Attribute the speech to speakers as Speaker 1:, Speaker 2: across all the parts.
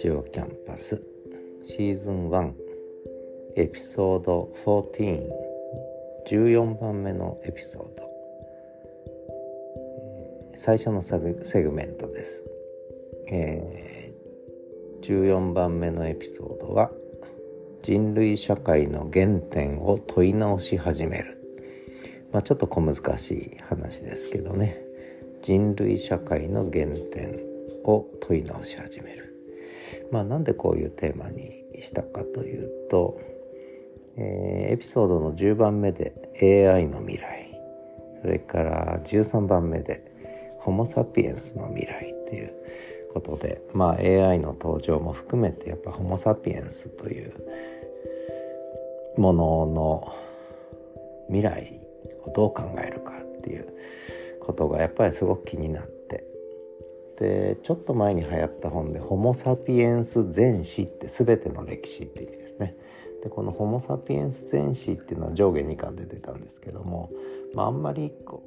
Speaker 1: ジオキャンパスシーズン1エピソード1414番目のエピソード。最初のセグメントです、えー、14番目のエピソードは人類社会の原点を問い直し始める。まあちょっと小難しい話ですけどね。人類社会の原点を問い直し始める。まあ、なんでこういうテーマにしたかというと、えー、エピソードの10番目で AI の未来それから13番目でホモ・サピエンスの未来っていうことで、まあ、AI の登場も含めてやっぱホモ・サピエンスというものの未来をどう考えるかっていうことがやっぱりすごく気になってでちょっと前に流行った本で「ホモ・サピエンス全史」って全ての歴史って意味ですね。でこの「ホモ・サピエンス全史」っていうのは上下2巻で出たんですけども、まあ、あんまりこ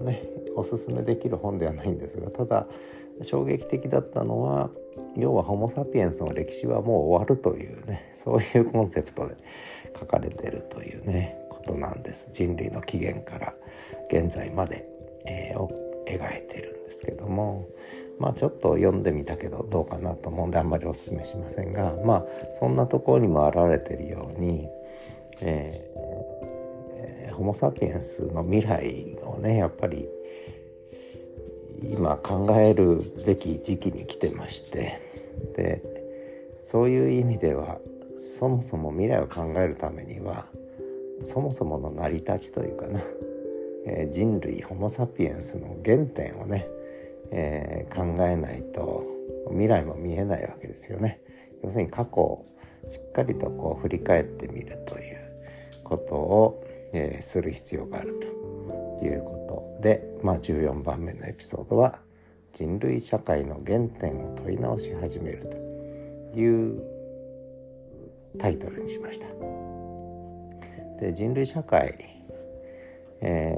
Speaker 1: うねおすすめできる本ではないんですがただ衝撃的だったのは要はホモ・サピエンスの歴史はもう終わるというねそういうコンセプトで書かれてるというねことなんです人類の起源から現在まで、えー、描いてるんですけどもまあちょっと読んでみたけどどうかなと思うんであんまりおすすめしませんがまあそんなところにも表れてるように、えー、ホモ・サピエンスの未来をねやっぱり今考えるべき時期に来てましてでそういう意味ではそもそも未来を考えるためにはそもそもの成り立ちというかなえ、人類ホモ・サピエンスの原点をね、えー、考えないと未来も見えないわけですよね。要するに過去をしっかりとこう振り返ってみるということを、えー、する必要があるということで、まあ、14番目のエピソードは「人類社会の原点を問い直し始める」というタイトルにしました。で人類社会え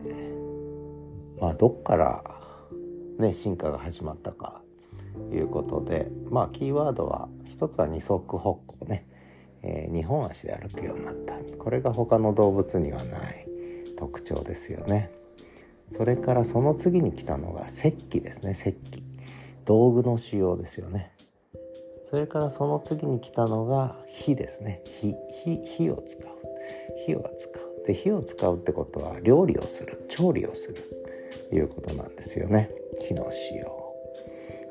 Speaker 1: ー、まあどっからね進化が始まったかということでまあキーワードは一つは二足歩行ね、えー、2本足で歩くようになった。これが他の動物にはない特徴ですよね。それからその次に来たのが石器ですね。石器。道具の使用ですよね。それからその次に来たのが火ですね。火火火を使う。火を使う。で火を使うってことは料理をする調理をするということなんですよね。火の使用。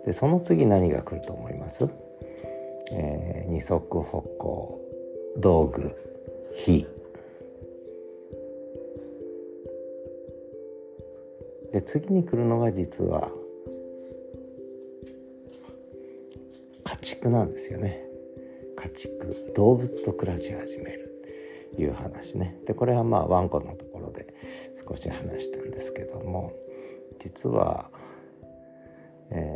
Speaker 1: でその次何が来ると思います、えー、二足歩行道具火。で次に来るのが実は家畜なんですよね。家畜。動物と暮らし始める。いう話ね。でこれはまあワンコのところで少し話したんですけども実は、え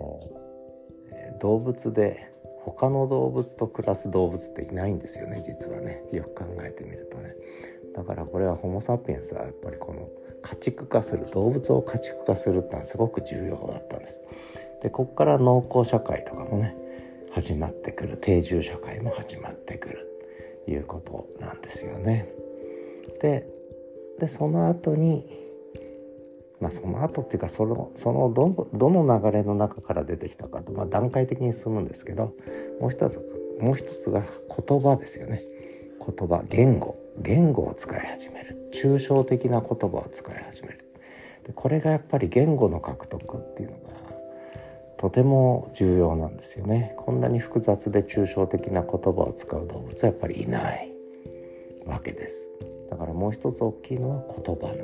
Speaker 1: ー、動物で他の動物と暮らす動物っていないんですよね実はね。よく考えてみるとね。だからこれはホモ・サピエンスはやっぱりこの家畜化する動物を家畜化するってのはすごく重要だったんです。でここから農耕社会とかもね始まってくる。定住社会も始まってくる。いうことなんですよね。ででその後にまあその後っていうかそのそのどどの流れの中から出てきたかと、まあ、段階的に進むんですけどもう一つもう一つが言葉ですよね。言葉言語言語を使い始める抽象的な言葉を使い始めるでこれがやっぱり言語の獲得っていうのがとても重要なんですよね。こんなに複雑で抽象的な言葉を使う動物はやっぱりいないわけです。だからもう一つ大きいのは言葉のや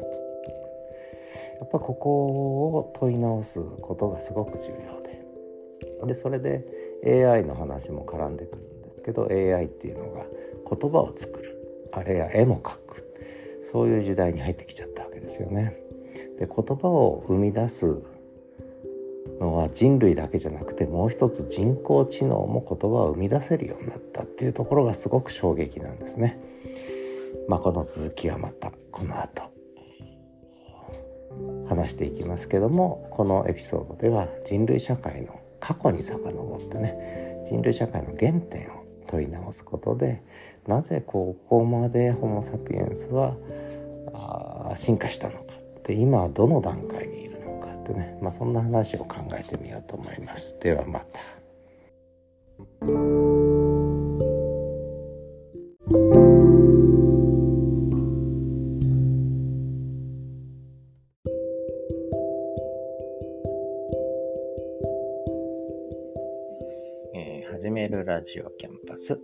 Speaker 1: っぱここを問い直すことがすごく重要で。でそれで AI の話も絡んでくるんですけど AI っていうのが言葉を作る。あれや絵も描く。そういう時代に入ってきちゃったわけですよね。で言葉を生み出すのは人類だけじゃなくてもう一つ人工知能も言葉を生み出せるようになったっていうところがすごく衝撃なんですね。まあ、この続きはまたこの後話していきますけどもこのエピソードでは人類社会の過去に遡ってね人類社会の原点を問い直すことでなぜここまでホモ・サピエンスは進化したのかで今はどの段階にいるのかってね、まあ、そんな話を考えてみようと思います。ではまた。始めるラジオキャンパス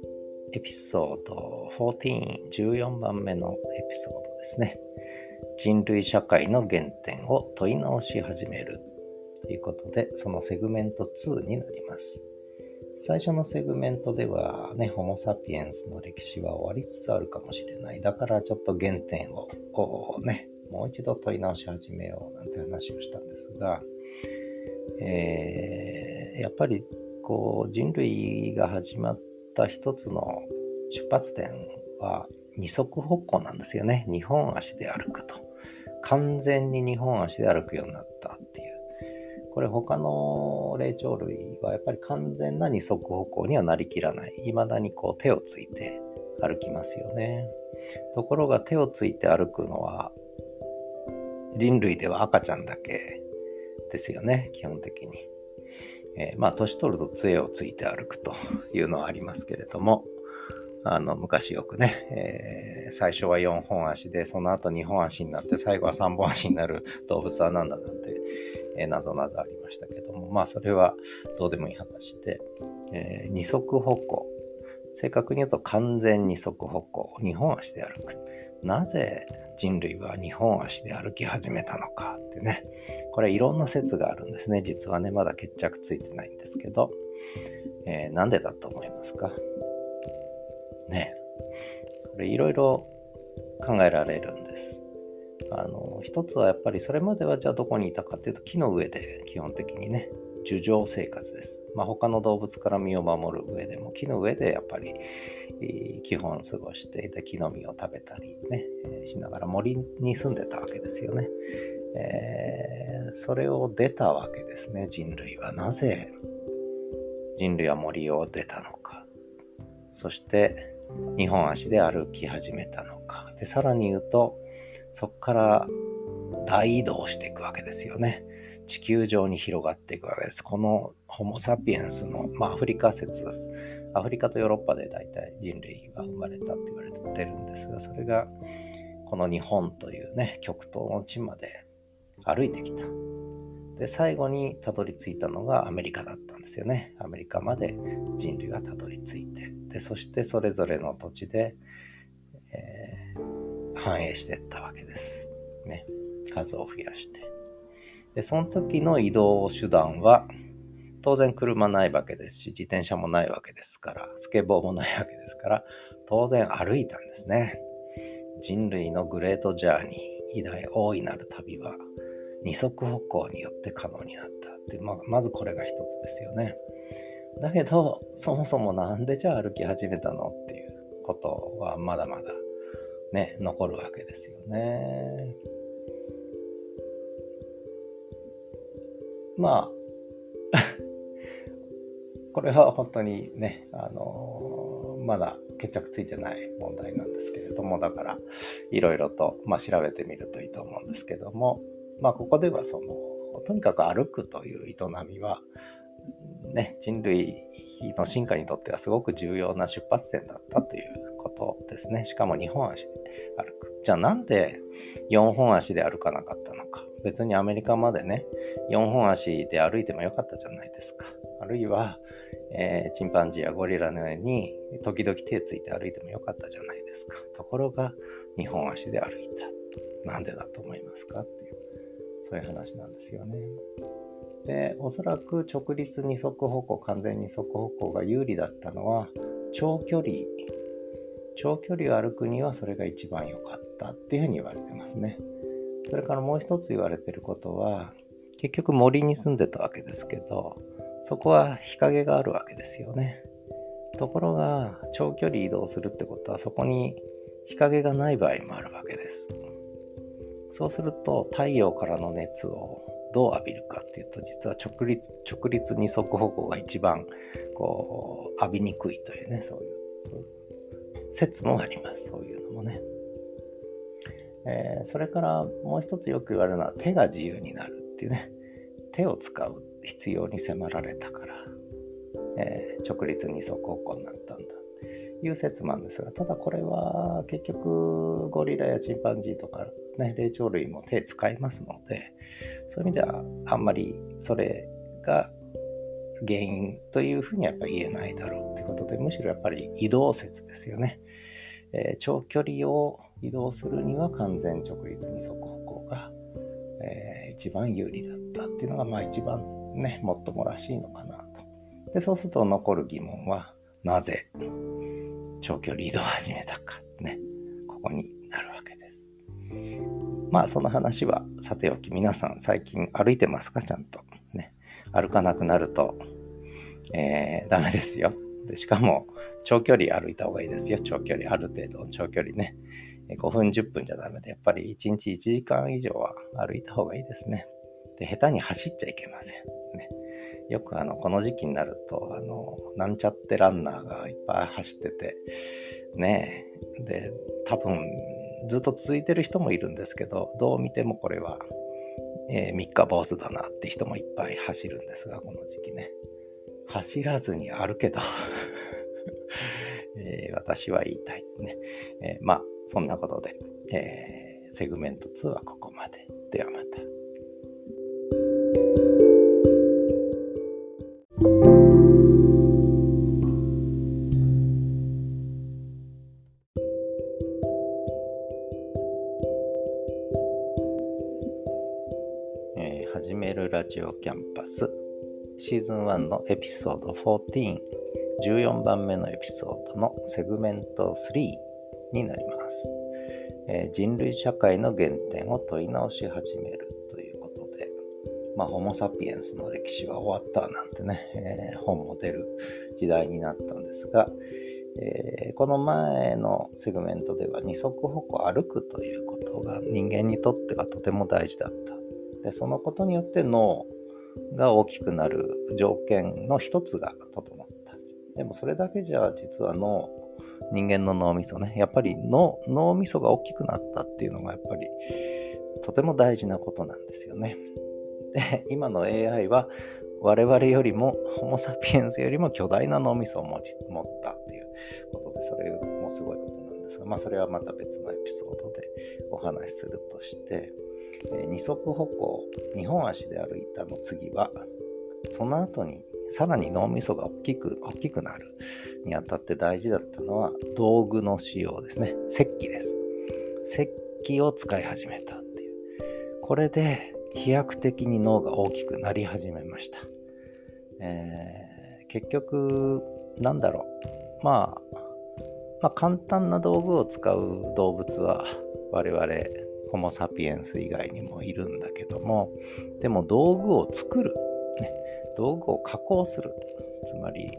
Speaker 1: エピソード14、14番目のエピソードですね。人類社会の原点を問い直し始めるということで、そのセグメント2になります。最初のセグメントではね、ホモ・サピエンスの歴史は終わりつつあるかもしれない。だからちょっと原点をこうね、もう一度問い直し始めようなんて話をしたんですが、えー、やっぱりこう人類が始まった一つの出発点は二足歩行なんですよね。二本足で歩くと。完全に2本足で歩くようになったっていう。これ他の霊長類はやっぱり完全な二足歩行にはなりきらない。未だにこう手をついて歩きますよね。ところが手をついて歩くのは人類では赤ちゃんだけですよね、基本的に。えー、まあ、年取ると杖をついて歩くというのはありますけれども、あの、昔よくね、えー、最初は4本足で、その後2本足になって、最後は3本足になる動物は何だなんて、えー、謎々ありましたけども、まあ、それはどうでもいい話で、えー、二足歩行。正確に言うと完全二足歩行。2本足で歩く。なぜ人類は2本足で歩き始めたのかってね。これいろんな説があるんですね。実はね、まだ決着ついてないんですけど、えー、なんでだと思いますか？ね。これいろいろ考えられるんです。あの、一つはやっぱりそれまではじゃあどこにいたかっていうと木の上で基本的にね、樹上生活です。まあ、他の動物から身を守る上でも木の上でやっぱり基本過ごしていて木の実を食べたりね、しながら森に住んでたわけですよね。えー、それを出たわけですね、人類は。なぜ人類は森を出たのか。そして2本足で歩き始めたのか。で、さらに言うと、そこから大移動していくわけですよね。地球上に広がっていくわけです。このホモ・サピエンスの、まあ、アフリカ説、アフリカとヨーロッパで大体人類が生まれたって言われてるんですが、それがこの日本というね、極東の地まで歩いてきた。で、最後にたどり着いたのがアメリカだったんですよね。アメリカまで人類がたどり着いて。で、そしてそれぞれの土地で、えー、繁栄していったわけです。ね。数を増やして。で、その時の移動手段は、当然車ないわけですし、自転車もないわけですから、スケボーもないわけですから、当然歩いたんですね。人類のグレートジャーニー、偉大大いなる旅は、二足歩行によって可能になったってまあ、まずこれが一つですよね。だけど、そもそもなんでじゃあ歩き始めたのっていうことはまだまだね、残るわけですよね。まあ、これは本当にね、あのまだ決着ついてない問題なんですけれども、だから、いろいろと、まあ、調べてみるといいと思うんですけども、まあ、ここではその、とにかく歩くという営みは、ね、人類の進化にとってはすごく重要な出発点だったということですね。しかも2本足で歩く。じゃあなんで4本足で歩かなかったのか。別にアメリカまでね、4本足で歩いてもよかったじゃないですか。あるいは、えー、チンパンジーやゴリラのように時々手ついて歩いてもよかったじゃないですか。ところが2本足で歩いた。なんでだと思いますか、そういう話なんですよね。で、おそらく直立二足歩行、完全二足歩行が有利だったのは、長距離、長距離を歩くにはそれが一番良かったっていうふうに言われてますね。それからもう一つ言われてることは、結局森に住んでたわけですけど、そこは日陰があるわけですよね。ところが、長距離移動するってことは、そこに日陰がない場合もあるわけです。そうすると、太陽からの熱をどう浴びるかっていうと実は直立直立二足歩行が一番こう浴びにくいというねそういう説もあります。そういうのもね、えー、それからもう一つよく言われるのは手が自由になるっていうね。手を使う必要に迫られたから、えー、直立二足歩行になったんだ。という説なんですが、ただこれは結局ゴリラやチンパンジーとか、ね、霊長類も手使いますので、そういう意味ではあんまりそれが原因というふうにはやっぱ言えないだろうということで、むしろやっぱり移動説ですよね。えー、長距離を移動するには完全直立二足歩行が、えー、一番有利だったっていうのが、まあ一番ね、もっともらしいのかなと。で、そうすると残る疑問は、なぜ長距離移動を始めたかね、ここに。まあその話はさておき皆さん最近歩いてますか？ちゃんと。ね。歩かなくなると、えー、ダメですよ。でしかも長距離歩いた方がいいですよ。長距離、ある程度の長距離ね。5分10分じゃダメで、やっぱり1日1時間以上は歩いた方がいいですね。で、下手に走っちゃいけません。ね。よくあの、この時期になると、あの、なんちゃってランナーがいっぱい走ってて、ねえ、で、多分、ずっと続いてる人もいるんですけど、どう見てもこれは、えー、三日坊主だなって人もいっぱい走るんですが、この時期ね。走らずにあるけど えー、私は言いたいね。えー、まあ、そんなことで、えー、セグメント2はここまで。ではまた。ジオキャンパスシーズン1のエピソード14、14番目のエピソードのセグメント3になります。えー、人類社会の原点を問い直し始めるということで、まあ、ホモ・サピエンスの歴史は終わったなんてね、えー、本も出る時代になったんですが、えー、この前のセグメントでは二足歩行歩くということが人間にとってはとても大事だった。でそのことによって脳が大きくなる条件の一つが整った。でもそれだけじゃ実は脳、人間の脳みそね、やっぱり脳脳みそが大きくなったっていうのがやっぱりとても大事なことなんですよね。で、今の AI は我々よりも、ホモ・サピエンスよりも巨大な脳みそを持ち持ったっていうことで、それもすごいことなんですが、まあそれはまた別のエピソードでお話しするとして、え二足歩行、2本足で歩いたの次は、その後にさらに脳みそが大きく、大きくなるにあたって大事だったのは道具の使用ですね。石器です。石器を使い始めたっていう。これで飛躍的に脳が大きくなり始めました。えー、結局、なんだろう。まあ、まあ、簡単な道具を使う動物は我々ホモ・サピエンス以外にもいるんだけどもでも道具を作る、ね、道具を加工するつまり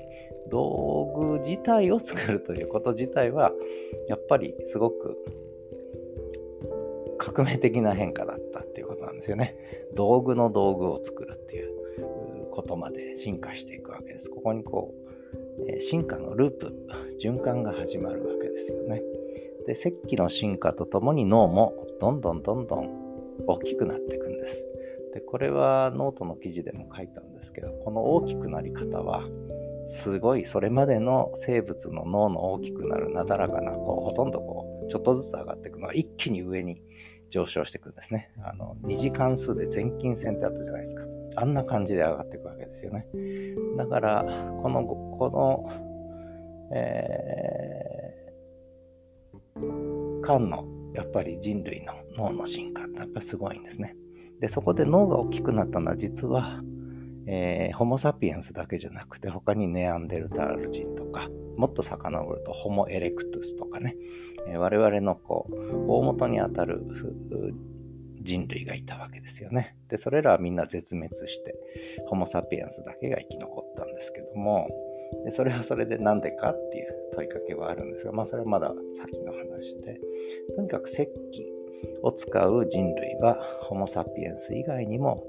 Speaker 1: 道具自体を作るということ自体はやっぱりすごく革命的な変化だったっていうことなんですよね。道具の道具を作るっていうことまで進化していくわけです。ここにこう進化のループ循環が始まるわけですよね。で石器の進化とともに脳もどんどんどんどん大きくなっていくんです。でこれはノートの記事でも書いたんですけどこの大きくなり方はすごいそれまでの生物の脳の大きくなるなだらかなこうほとんどこうちょっとずつ上がっていくのが一気に上に上昇していくんですね。あの2次関数で前近線ってあったじゃないですか。あんな感じで上がっていくわけですよね。だからこのこの、えー、間のやっぱり人類の脳の進化ってやっぱりすごいんですね。で、そこで脳が大きくなったのは実は、えー、ホモ・サピエンスだけじゃなくて他にネアンデルタール人とかもっと遡るとホモ・エレクトゥスとかね、えー、我々のこう大元にあたる人類がいたわけですよね。で、それらはみんな絶滅して、ホモ・サピエンスだけが生き残ったんですけども、でそれはそれで何でかっていう問いかけはあるんですが、まあそれはまだ先の話で、とにかく石器を使う人類はホモ・サピエンス以外にも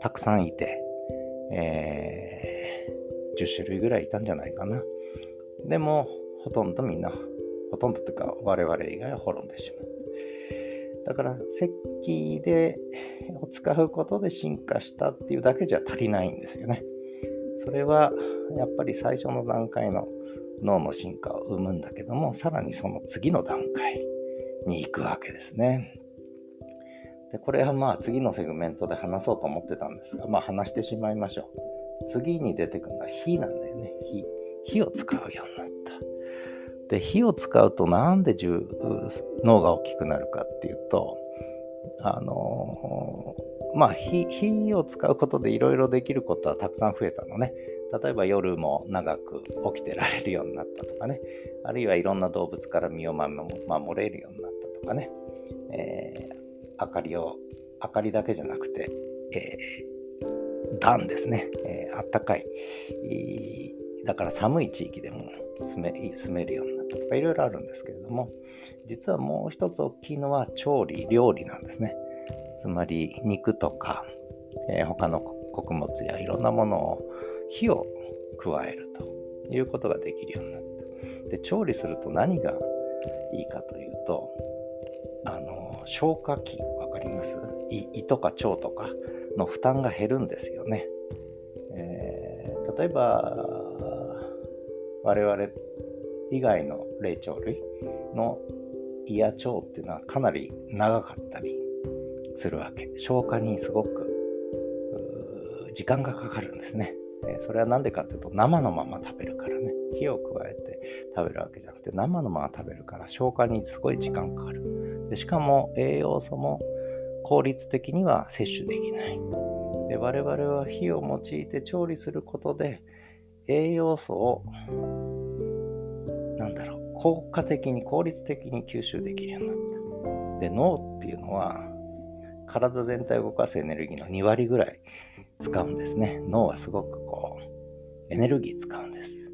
Speaker 1: たくさんいて、えー、10種類ぐらいいたんじゃないかな。でも、ほとんどみんな、ほとんどというか我々以外は滅んでしまう。だから石器でを使うことで進化したっていうだけじゃ足りないんですよね。それはやっぱり最初の段階の脳の進化を生むんだけどもさらにその次の段階に行くわけですね。でこれはまあ次のセグメントで話そうと思ってたんですがまあ話してしまいましょう。次に出てくるのは火なんだよね。火。火を使うようになった。で火を使うとなんで脳が大きくなるかっていうとあのまあ火を使うことでいろいろできることはたくさん増えたのね。例えば夜も長く起きてられるようになったとかね、あるいはいろんな動物から身を守れるようになったとかね、えー、明かりを、明かりだけじゃなくて、えー、暖ですね、えー、あったかい、だから寒い地域でも住め住めるようになったとかいろいろあるんですけれども実はもう一つ大きいのは調理料理なんですね。つまり肉とか、えー、他の穀物やいろんなものを火を加えるということができるようになった。で、調理すると何がいいかというと、あの、消化器、わかります？胃とか腸とかの負担が減るんですよね。えー、例えば、我々以外の霊長類の胃や腸っていうのはかなり長かったりするわけ。消化にすごく時間がかかるんですね。それは何でかっていうと生のまま食べるからね火を加えて食べるわけじゃなくて生のまま食べるから消化にすごい時間かかるでしかも栄養素も効率的には摂取できないで我々は火を用いて調理することで栄養素をなんだろう効果的に効率的に吸収できるようになったで脳っていうのは体全体を動かすエネルギーの2割ぐらい使うんですね。脳はすごくこう、エネルギー使うんです。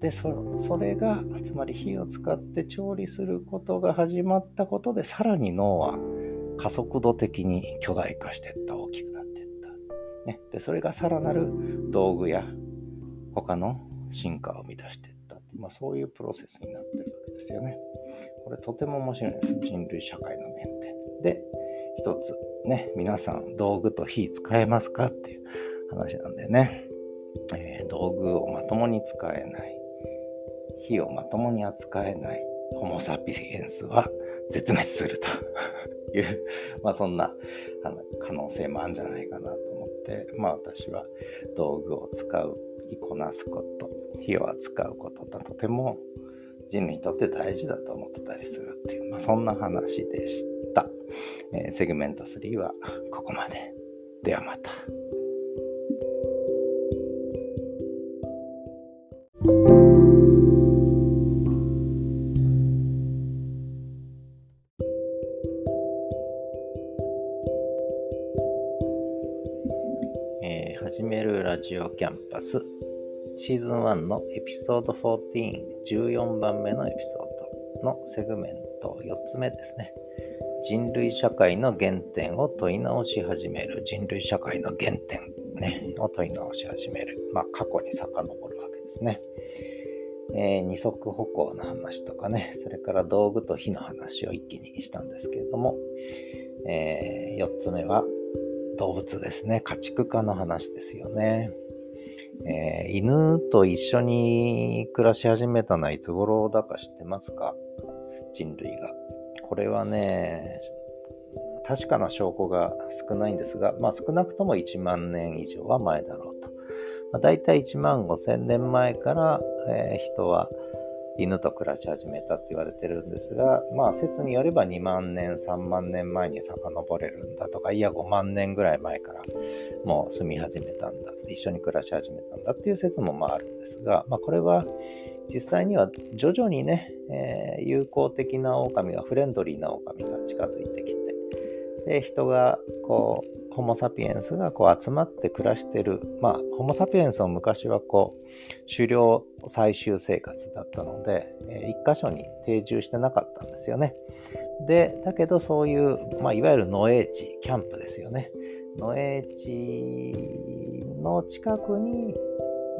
Speaker 1: で、それが、つまり火を使って調理することが始まったことで、さらに脳は加速度的に巨大化していった、大きくなっていった。ね、で、それがさらなる道具や他の進化を生み出していった。まあ、そういうプロセスになってるわけですよね。これとても面白いです。人類社会の原点。で、一つね、皆さん道具と火使えますかっていう話なんでね、えー、道具をまともに使えない、火をまともに扱えない。ホモ・サピエンスは絶滅するという まあそんな可能性もあるんじゃないかなと思って、まあ私は道具を使う、こなすこと、火を扱うことがとても人類にとって大事だと思ってたりするっていう、まあそんな話でした。えー、セグメント3はここまで。ではまた。えー、始めるラジオキャンパスシーズン1のエピソード14、14番目のエピソードのセグメント4つ目ですね。人類社会の原点を問い直し始める。人類社会の原点、ね、を問い直し始める。まあ、過去に遡るわけですね。えー、二足歩行の話とかね、それから道具と火の話を一気にしたんですけれども、えー、4つ目は動物ですね。家畜化の話ですよね。えー、犬と一緒に暮らし始めたのはいつ頃だか知ってますか？人類が。これはね、確かな証拠が少ないんですが、まあ少なくとも1万年以上は前だろうと。まあ、大体1万5千年前から、えー、人は犬と暮らし始めたって言われてるんですが、まあ説によれば2万年、3万年前に遡れるんだとか、いや5万年ぐらい前からもう住み始めたんだ、一緒に暮らし始めたんだっていう説もまああるんですが、まあこれは実際には徐々にね、えー、友好的な狼がフレンドリーな狼が近づいてきてで人がこうホモ・サピエンスがこう集まって暮らしてる。まあホモ・サピエンスも昔はこう狩猟採集生活だったので、えー、一箇所に定住してなかったんですよね。でだけどそういう、まあ、いわゆる野営地キャンプですよね。野営地の近くに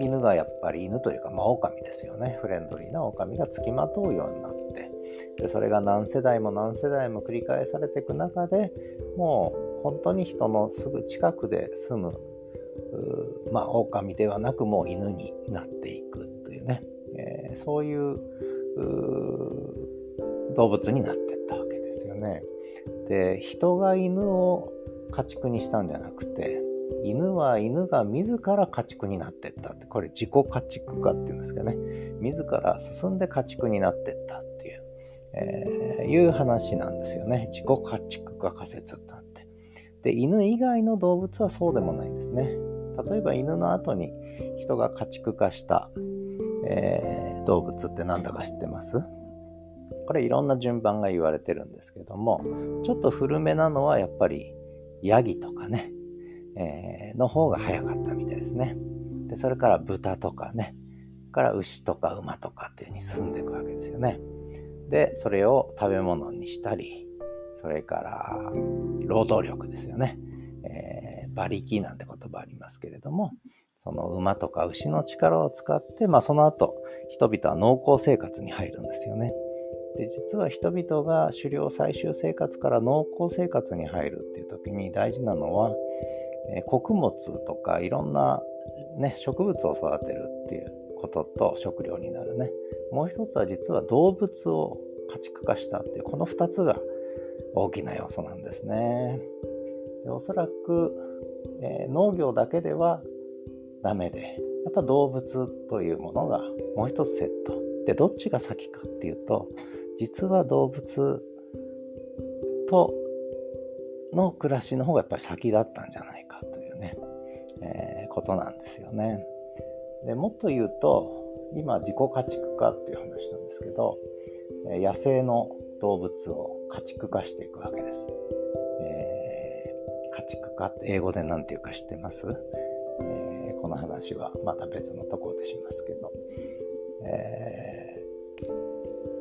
Speaker 1: 犬がやっぱり犬というか、まあ、狼ですよね。フレンドリーな狼がつきまとうようになって。でそれが何世代も何世代も繰り返されていく中でもう本当に人のすぐ近くで住むまあ狼ではなくもう犬になっていくというね、えー、そういう動物になっていったわけですよね。で人が犬を家畜にしたんじゃなくて犬は犬が自ら家畜になってったって。これ自己家畜化っていうんですけどね。自ら進んで家畜になってったっていう、えー、いう話なんですよね。自己家畜化仮説ってって。で犬以外の動物はそうでもないんですね。例えば犬の後に人が家畜化した、えー、動物って何だか知ってます？これいろんな順番が言われてるんですけどもちょっと古めなのはやっぱりヤギとかね。えー、の方が早かったみたいですね。でそれから豚とかね、から牛とか馬とかっていう風に進んでいくわけですよね。で、それを食べ物にしたり、それから労働力ですよね。えー、馬力なんて言葉ありますけれども、その馬とか牛の力を使って、まあ、その後人々は農耕生活に入るんですよね。で実は人々が狩猟採集生活から農耕生活に入るっていう時に大事なのはえ穀物とかいろんな、ね、植物を育てるっていうことと食料になるね。もう一つは実は動物を家畜化したっていうこの2つが大きな要素なんですね。でおそらく、えー、農業だけではダメでやっぱ動物というものがもう一つセット。でどっちが先かっていうと実は動物との暮らしの方がやっぱり先だったんじゃないか、えー、ことなんですよね。でもっと言うと今自己家畜化っていう話なんですけど野生の動物を家畜化していくわけです。えー、家畜化って英語で何て言うか知ってます、えー、この話はまた別のところでしますけど、え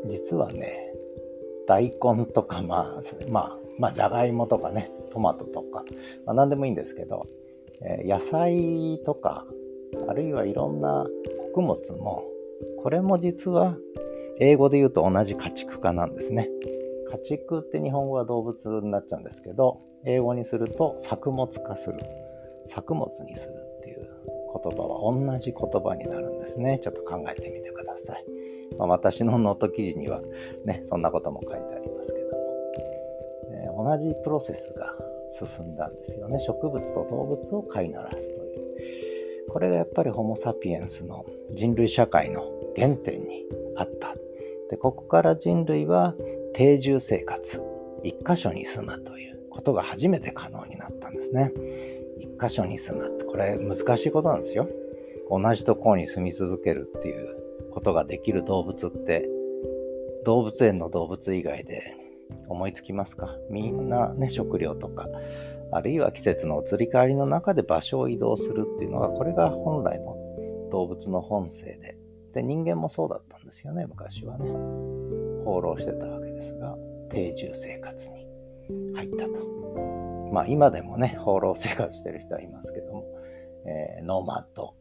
Speaker 1: ー、実はね大根とかまあまあまあ、じゃがいもとかね、トマトとか、まあ、何でもいいんですけど、野菜とか、あるいはいろんな穀物も、これも実は英語で言うと同じ家畜化なんですね。家畜って日本語は動物になっちゃうんですけど、英語にすると作物化する。作物にするっていう言葉は同じ言葉になるんですね。ちょっと考えてみてください。まあ、私のノート記事にはね、そんなことも書いてありますけど。もえ同じプロセスが進んだんですよね。植物と動物を飼いならすという。これがやっぱりホモ・サピエンスの人類社会の原点にあった。で、ここから人類は定住生活、一箇所に住むということが初めて可能になったんですね。一箇所に住むって、これ難しいことなんですよ。同じところに住み続けるっていうことができる動物って動物園の動物以外で思いつきますか？みんなね、食料とか、あるいは季節の移り変わりの中で場所を移動するっていうのが、これが本来の動物の本性で、で、人間もそうだったんですよね、昔はね。放浪してたわけですが、定住生活に入ったと。まあ今でもね、放浪生活してる人はいますけども、えー、ノーマット、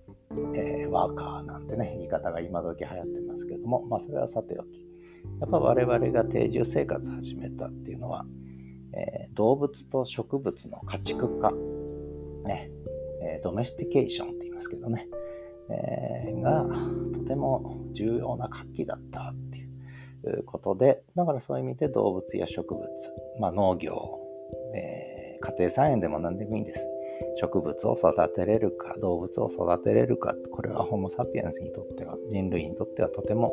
Speaker 1: えー、ワーカーなんてね、言い方が今時流行ってますけども、まあそれはさておき。やっぱ我々が定住生活始めたっていうのは、えー、動物と植物の家畜化、ね、えー、ドメスティケーションって言いますけどね、えー、がとても重要な活気だったっていうことで、だからそういう意味で動物や植物、まあ、農業、え、家庭菜園でも何でもいいんです。植物を育てれるか、動物を育てれるか、これはホモ・サピエンスにとっては、人類にとってはとても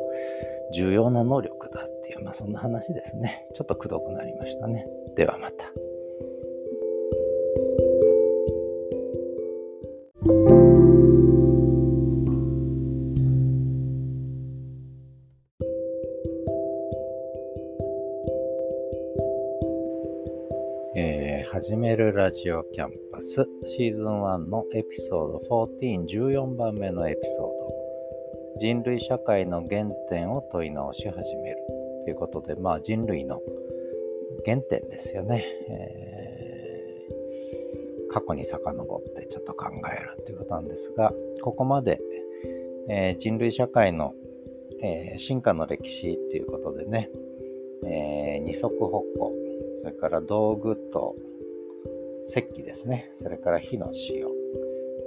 Speaker 1: 重要な能力だっていう、まあそんな話ですね。ちょっとくどくなりましたね。ではまた。始めるラジオキャンパスシーズン1のエピソード14、14番目のエピソード人類社会の原点を問い直し始めるということで、まあ人類の原点ですよね。えー、過去に遡ってちょっと考えるということなんですが、ここまで、えー、人類社会の、えー、進化の歴史ということでね、え二足歩行それから道具と石器ですね。それから火の使用。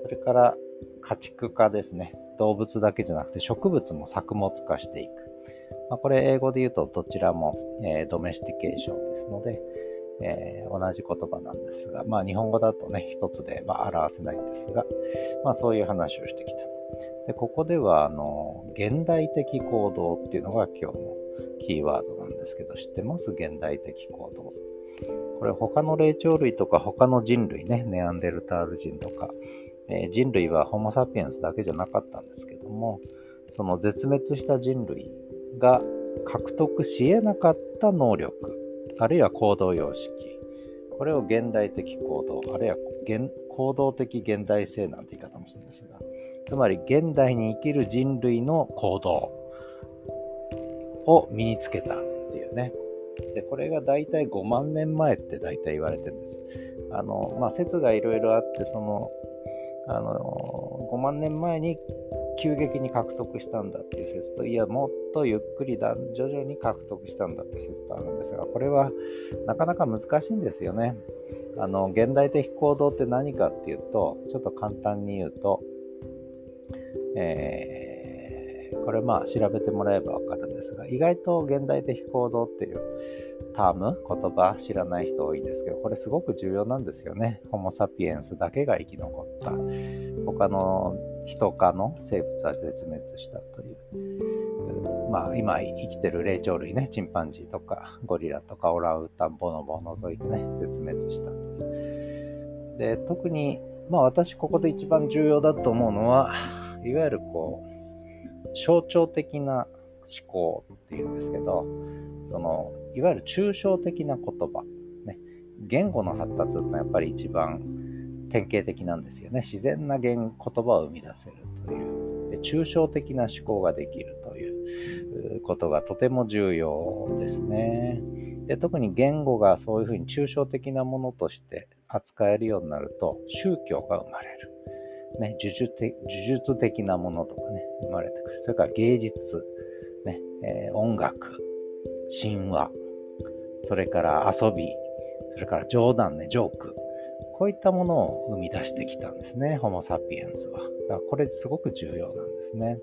Speaker 1: それから家畜化ですね。動物だけじゃなくて植物も作物化していく。まあ、これ英語で言うとどちらも、えー、ドメスティケーションですので、えー、同じ言葉なんですが、まあ日本語だとね、一つでは表せないんですが、まあそういう話をしてきた。で、ここでは、あの、現代的行動っていうのが今日のキーワードなんですけど、知ってます？現代的行動。これ他の霊長類とか他の人類ね、ネアンデルタール人とか、えー、人類はホモ・サピエンスだけじゃなかったんですけども、その絶滅した人類が獲得し得なかった能力、あるいは行動様式、これを現代的行動、あるいは行動的現代性なんて言い方もするんですが、つまり現代に生きる人類の行動を身につけたっていうね、で、これが大体5万年前って大体言われてるんです。あの、まあ、説がいろいろあって、その、あの、5万年前に急激に獲得したんだっていう説と、いや、もっとゆっくりだ、徐々に獲得したんだって説とあるんですが、これはなかなか難しいんですよね。あの、現代的行動って何かっていうと、ちょっと簡単に言うと、えーこれまあ調べてもらえばわかるんですが、意外と現代的行動っていうターム、言葉知らない人多いんですけど、これすごく重要なんですよね。ホモ・サピエンスだけが生き残った。他の人科の生物は絶滅したという。まあ今生きてる霊長類ね、チンパンジーとかゴリラとかオランウータン、ボノボを除いてね、絶滅した。で、特にまあ私ここで一番重要だと思うのは、いわゆるこう、象徴的な思考っていうんですけど、その、いわゆる抽象的な言葉、ね、言語の発達ってのはやっぱり一番典型的なんですよね。自然な言言葉を生み出せるというで、抽象的な思考ができるということがとても重要ですね。で特に言語がそういうふうに抽象的なものとして扱えるようになると宗教が生まれる。ね、呪術的呪術的なものとかね、生まれてくる。それから芸術、ね、えー、音楽、神話、それから遊び、それから冗談ね、ジョーク。こういったものを生み出してきたんですね、ホモ・サピエンスは。だからこれすごく重要なんですね。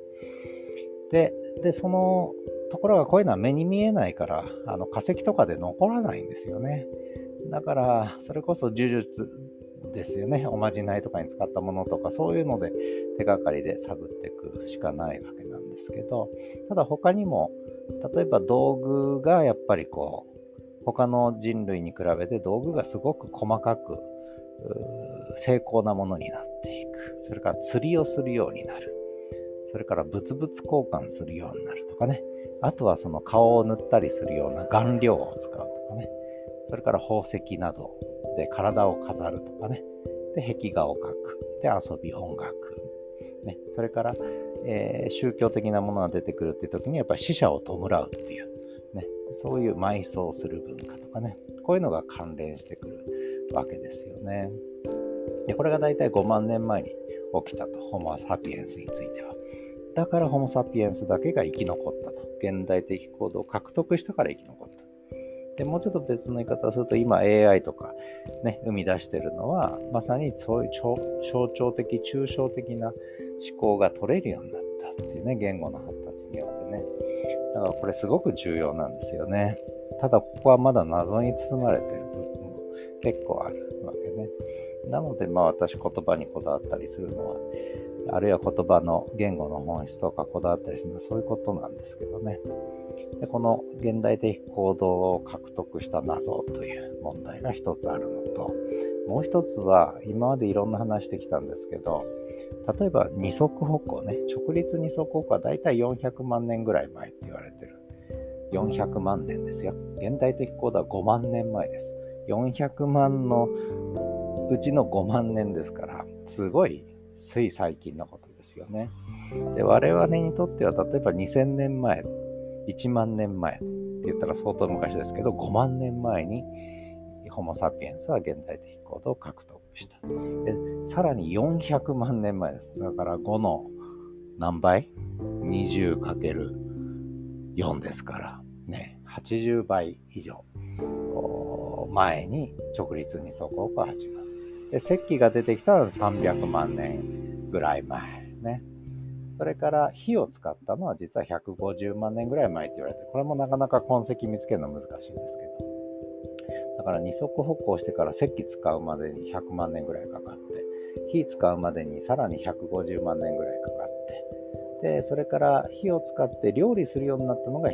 Speaker 1: で、でそのところがこういうのは目に見えないから、あの化石とかで残らないんですよね。だから、それこそ呪術ですよね。おまじないとかに使ったものとか、そういうので手がかりで探っていくしかないわけなんですけど、ただ他にも、例えば道具がやっぱりこう、他の人類に比べて道具がすごく細かく、精巧なものになっていく。それから釣りをするようになる。それから物々交換するようになるとかね。あとはその顔を塗ったりするような顔料を使うとかね。それから宝石などで体を飾るとかね。で、壁画を描く。で、遊び、音楽。ね。それから、えー、宗教的なものが出てくるっていう時に、やっぱり死者を弔うっていう、ね。そういう埋葬する文化とかね。こういうのが関連してくるわけですよね。で、これが大体5万年前に起きたと。ホモ・サピエンスについては。だからホモ・サピエンスだけが生き残ったと。現代的行動を獲得したから生き残った。で、もうちょっと別の言い方をすると、今 AI とかね、生み出してるのは、まさにそういう象徴的、抽象的な思考が取れるようになったっていうね、言語の発達によってね。だからこれすごく重要なんですよね。ただここはまだ謎に包まれてる部分も結構あるわけね。なので、まあ私言葉にこだわったりするのは、あるいは言葉の言語の本質とかこだわったりするのはそういうことなんですけどね。でこの現代的行動を獲得した謎という問題が一つあるのと、もう一つは今までいろんな話してきたんですけど、例えば二足歩行ね、直立二足歩行はだいたい400万年ぐらい前って言われてる。400万年ですよ。現代的行動は5万年前です。400万のうちの5万年ですからすごいつい最近のことですよね。で我々にとっては例えば2000年前1万年前って言ったら相当昔ですけど5万年前にホモ・サピエンスは現代的行動を獲得した。でさらに400万年前です。だから5の何倍 ?20×4 ですから、ね、80倍以上前に直立二足歩行が始まる。で石器が出てきたのは300万年ぐらい前。ね。それから火を使ったのは実は150万年ぐらい前って言われて、これもなかなか痕跡見つけるの難しいんですけど。だから二足歩行してから石器使うまでに100万年ぐらいかかって、火使うまでにさらに150万年ぐらいかかって、で、それから火を使って料理するようになったのが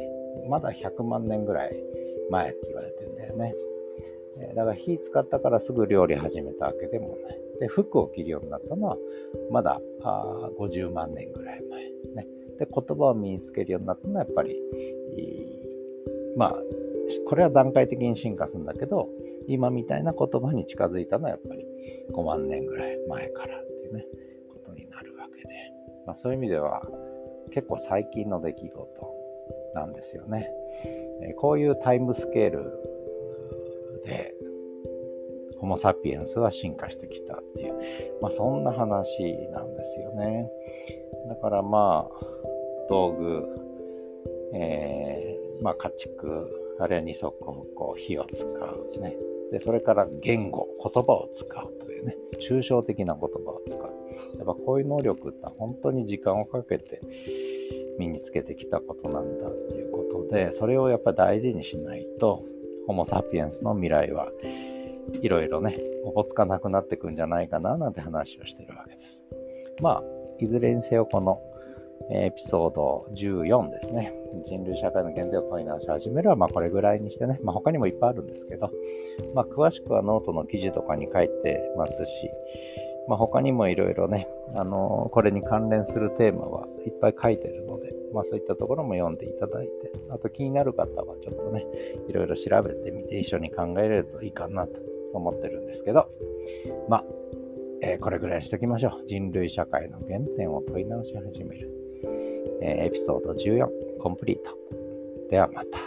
Speaker 1: まだ100万年ぐらい前って言われてんだよね。だから火使ったからすぐ料理始めたわけでもない。で、服を着るようになったのはまだあ50万年ぐらい前。ね。で、言葉を身につけるようになったのはやっぱり、まあ、これは段階的に進化するんだけど、今みたいな言葉に近づいたのはやっぱり5万年ぐらい前からっていうね、ことになるわけで、まあ、そういう意味では結構最近の出来事なんですよね。えこういうタイムスケールで、ホモ・サピエンスは進化してきたっていう、まあそんな話なんですよね。だからまあ、道具、えー、まあ家畜、あるいは二足歩行、火を使うね。で、それから言語、言葉を使うというね、抽象的な言葉を使う。やっぱこういう能力って本当に時間をかけて身につけてきたことなんだっていうことで、それをやっぱ大事にしないと、ホモ・サピエンスの未来はいろいろね、おぼつかなくなってくんじゃないかななんて話をしてるわけです。まあ、いずれにせよこのエピソード14ですね。人類社会の限定を問い直し始めるは、まあこれぐらいにしてね、まあ他にもいっぱいあるんですけど、まあ詳しくはノートの記事とかに書いてますし、まあ他にもいろいろね、あのー、これに関連するテーマはいっぱい書いてるので、まあ、そういったところも読んでいただいてあと気になる方はちょっとねいろいろ調べてみて一緒に考えれるといいかなと思ってるんですけどまあ、えー、これぐらいにしときましょう。人類社会の原点を問い直し始める、えー、エピソード14コンプリート。ではまた。